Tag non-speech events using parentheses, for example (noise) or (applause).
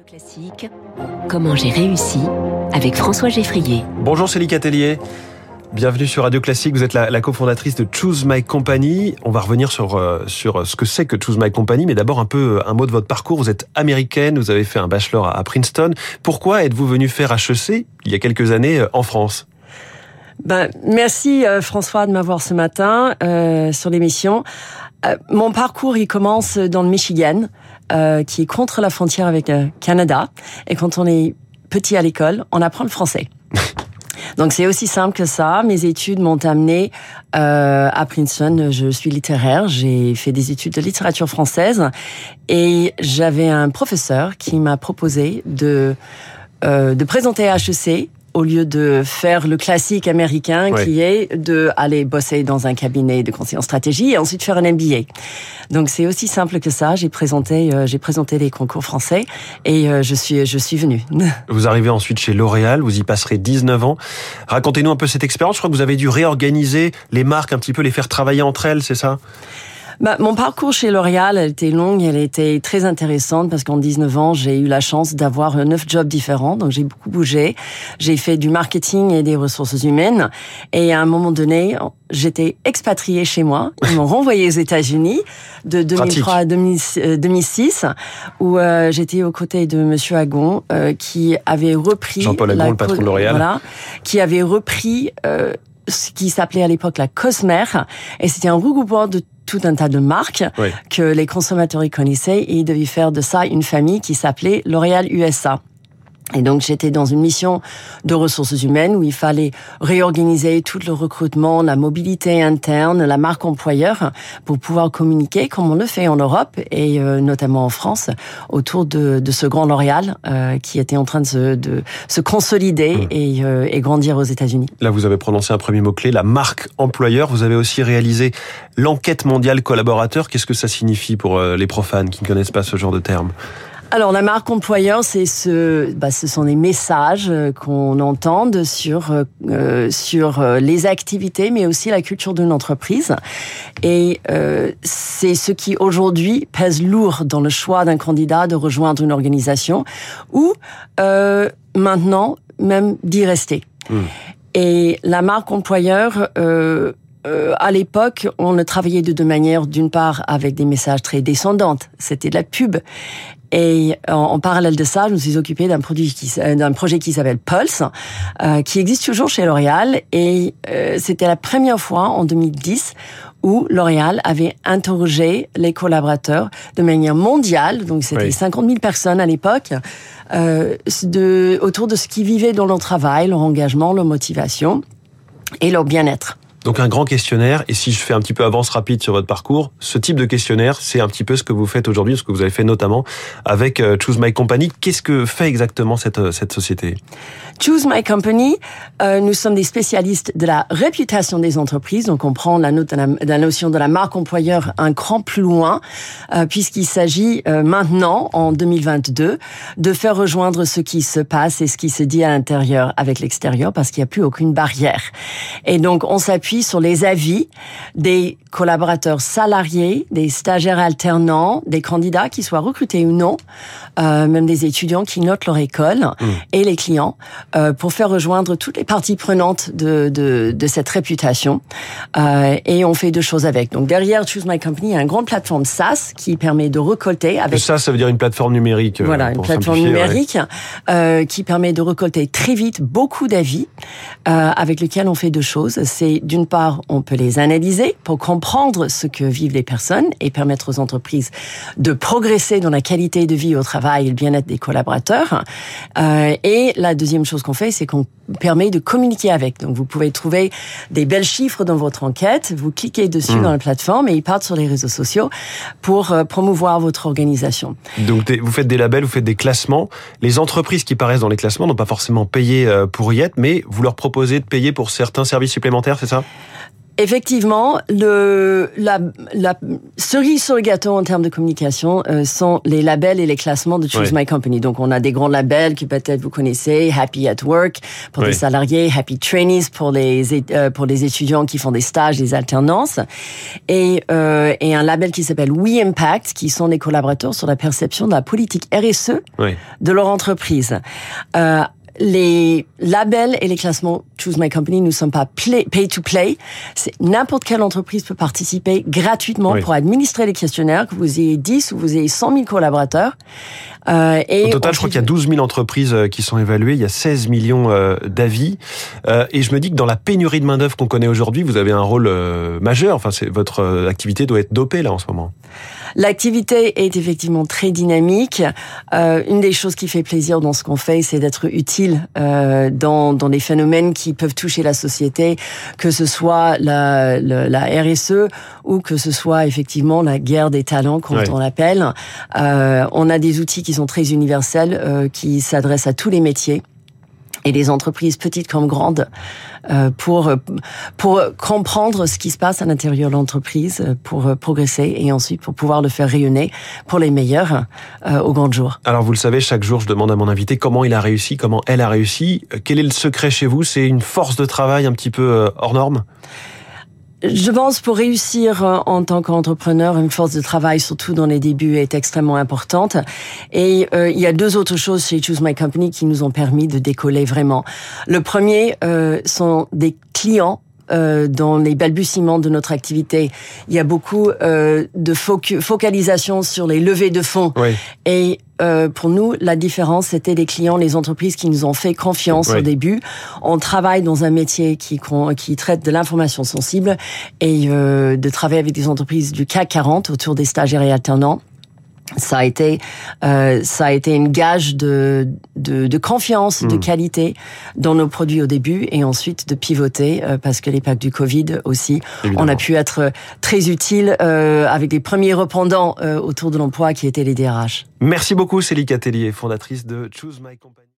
Radio Classique, comment j'ai réussi avec François Geffrier. Bonjour Céline Catelier. Bienvenue sur Radio Classique. Vous êtes la, la, cofondatrice de Choose My Company. On va revenir sur euh, sur ce que c'est que Choose My Company, mais d'abord un peu un mot de votre parcours. Vous êtes américaine, vous avez fait un bachelor à, Princeton. Pourquoi êtes-vous venue faire HEC il y a quelques années euh, en France? Ben, merci euh, François de m'avoir ce matin euh, sur l'émission. Euh, mon parcours il commence dans le Michigan, euh, qui est contre la frontière avec le Canada. Et quand on est petit à l'école, on apprend le français. (laughs) Donc c'est aussi simple que ça. Mes études m'ont amené euh, à Princeton. Je suis littéraire. J'ai fait des études de littérature française et j'avais un professeur qui m'a proposé de euh, de présenter à HEC au lieu de faire le classique américain qui est de aller bosser dans un cabinet de conseiller en stratégie et ensuite faire un MBA. Donc c'est aussi simple que ça. J'ai présenté euh, j'ai présenté les concours français et euh, je suis je suis venue. (laughs) Vous arrivez ensuite chez L'Oréal, vous y passerez 19 ans. Racontez-nous un peu cette expérience. Je crois que vous avez dû réorganiser les marques, un petit peu les faire travailler entre elles, c'est ça? Bah, mon parcours chez L'Oréal, elle était longue, elle était très intéressante parce qu'en 19 ans, j'ai eu la chance d'avoir euh, neuf jobs différents. Donc j'ai beaucoup bougé. J'ai fait du marketing et des ressources humaines. Et à un moment donné, j'étais expatriée chez moi. Ils m'ont (laughs) renvoyée aux États-Unis de 2003 à 2000 euh, 2006, où euh, j'étais aux côtés de Monsieur Agon, euh, qui avait repris Jean-Paul Agon, la le patron de L'Oréal. Voilà, qui avait repris euh, ce qui s'appelait à l'époque la Cosmer, et c'était un regroupement de tout un tas de marques Oui. que les consommateurs y connaissaient et ils devaient faire de ça une famille qui s'appelait L'Oréal USA. Et donc j'étais dans une mission de ressources humaines où il fallait réorganiser tout le recrutement, la mobilité interne, la marque employeur pour pouvoir communiquer comme on le fait en Europe et euh, notamment en France autour de, de ce grand L'Oréal euh, qui était en train de se, de se consolider Mmh. et, euh, et grandir aux États-Unis. Là, vous avez prononcé un premier mot-clé, la marque employeur. Vous avez aussi réalisé l'enquête mondiale collaborateur. Qu'est-ce que ça signifie pour euh, les profanes qui ne connaissent pas ce genre de terme? Alors la marque employeur, c'est ce, bah, ce sont des messages euh, qu'on entend sur euh, euh, sur euh, les activités, mais aussi la culture d'une entreprise. Et euh, c'est ce qui aujourd'hui pèse lourd dans le choix d'un candidat de rejoindre une organisation ou euh, maintenant même d'y rester. Hmm. Et la marque employeur. Euh, euh, à l'époque, on ne travaillait de deux manières. D'une part, avec des messages très descendantes, c'était de la pub. Et en, en parallèle de ça, je me suis occupée d'un produit qui, euh, d'un projet qui s'appelle Pulse, euh, qui existe toujours chez L'Oréal. Et euh, c'était la première fois en 2010 où L'Oréal avait interrogé les collaborateurs de manière mondiale. Donc c'était Oui. 50 000 personnes à l'époque euh, de, autour de ce qu'ils vivaient dans leur travail, leur engagement, leur motivation et leur bien-être. Donc un grand questionnaire, et si je fais un petit peu avance rapide sur votre parcours, ce type de questionnaire, c'est un petit peu ce que vous faites aujourd'hui, ce que vous avez fait notamment avec euh, Choose My Company. Qu'est-ce que fait exactement cette, euh, cette société? Choose My Company, euh, nous sommes des spécialistes de la réputation des entreprises, donc on prend la, note la, notion de la marque employeur un cran plus loin, euh, puisqu'il s'agit euh, maintenant, en 2022, de faire rejoindre ce qui se passe et ce qui se dit à l'intérieur avec l'extérieur, parce qu'il n'y a plus aucune barrière. Et donc on s'appuie sur les avis des collaborateurs salariés, des stagiaires alternants, des candidats qui soient recrutés ou non, euh, même des étudiants qui notent leur école et les clients euh, pour faire rejoindre toutes les parties prenantes de, de, de cette réputation. Euh, et on fait deux choses avec. Donc derrière Choose My Company, il y a une grande plateforme SaaS qui permet de récolter avec Ça, ça veut dire une plateforme numérique. euh, voilà, une plateforme ouais. numérique euh, qui permet de récolter très vite beaucoup d'avis, euh, avec lequel on fait deux choses. C'est d'une part, on peut les analyser pour comprendre ce que vivent les personnes et permettre aux entreprises de progresser dans la qualité de vie au travail et le bien-être des collaborateurs. Euh, et la deuxième chose qu'on fait, c'est qu'on permet de communiquer avec. Donc, vous pouvez trouver des belles chiffres dans votre enquête. Vous cliquez dessus Mm. dans la plateforme et ils partent sur les réseaux sociaux pour euh, promouvoir votre organisation. Donc vous faites des labels, vous faites des classements. Les entreprises qui paraissent dans les classements n'ont pas forcément payé euh, pour y être, mais vous leur proposez de payer pour certains services supplémentaires, c'est ça? Effectivement, le, la, la, cerise sur le gâteau en termes de communication euh, sont les labels et les classements de Choose My Company. Donc, on a des grands labels que peut-être vous connaissez, Happy at Work pour les salariés, Happy Trainees pour les euh, pour les étudiants qui font des stages, des alternances, et euh, et un label qui s'appelle We Impact, qui sont des collaborateurs sur la perception de la politique RSE de leur entreprise. Les labels et les classements Choose My Company ne sont pas pay to play. C'est n'importe quelle entreprise peut participer gratuitement pour administrer les questionnaires, que vous ayez 10 ou vous ayez 100 000 collaborateurs. Euh, et Au total, je crois qu'il y a 12 000 entreprises euh, qui sont évaluées, il y a 16 millions euh, d'avis. Euh, et je me dis que dans la pénurie de main-d'œuvre qu'on connaît aujourd'hui, vous avez un rôle euh, majeur. Enfin, votre activité doit être dopée là en ce moment. L'activité est effectivement très dynamique. Euh, une des choses qui fait plaisir dans ce qu'on fait, c'est d'être utile euh, dans, dans des phénomènes qui peuvent toucher la société, que ce soit la, la, la RSE ou que ce soit effectivement la guerre des talents, comme on l'appelle. Euh, on a des outils qui sont très universels, euh, qui s'adressent à tous les métiers et les entreprises petites comme grandes euh, pour pour comprendre ce qui se passe à l'intérieur de l'entreprise pour progresser et ensuite pour pouvoir le faire rayonner pour les meilleurs euh, au grand jour. Alors vous le savez, chaque jour je demande à mon invité comment il a réussi, comment elle a réussi. Quel est le secret chez vous? C'est une force de travail un petit peu euh, hors norme? Je pense pour réussir euh, en tant qu'entrepreneur, une force de travail, surtout dans les débuts, est extrêmement importante. Et euh, il y a deux autres choses chez Choose My Company qui nous ont permis de décoller vraiment. Le premier euh, sont des clients euh, dans les balbutiements de notre activité. Il y a beaucoup euh, de focalisation sur les levées de fonds. Et euh, pour nous, la différence, c'était les clients, les entreprises qui nous ont fait confiance au début. On travaille dans un métier qui, qui traite de l'information sensible et de travailler avec des entreprises du CAC 40 autour des stagiaires et alternants ça a été euh, ça a été une gage de de, de confiance, de hmm. qualité dans nos produits au début et ensuite de pivoter euh, parce que les packs du Covid aussi, on a pu être très utile euh, avec les premiers répondants euh, autour de l'emploi qui étaient les DRH. Merci beaucoup Céline Catelier, fondatrice de Choose My Company.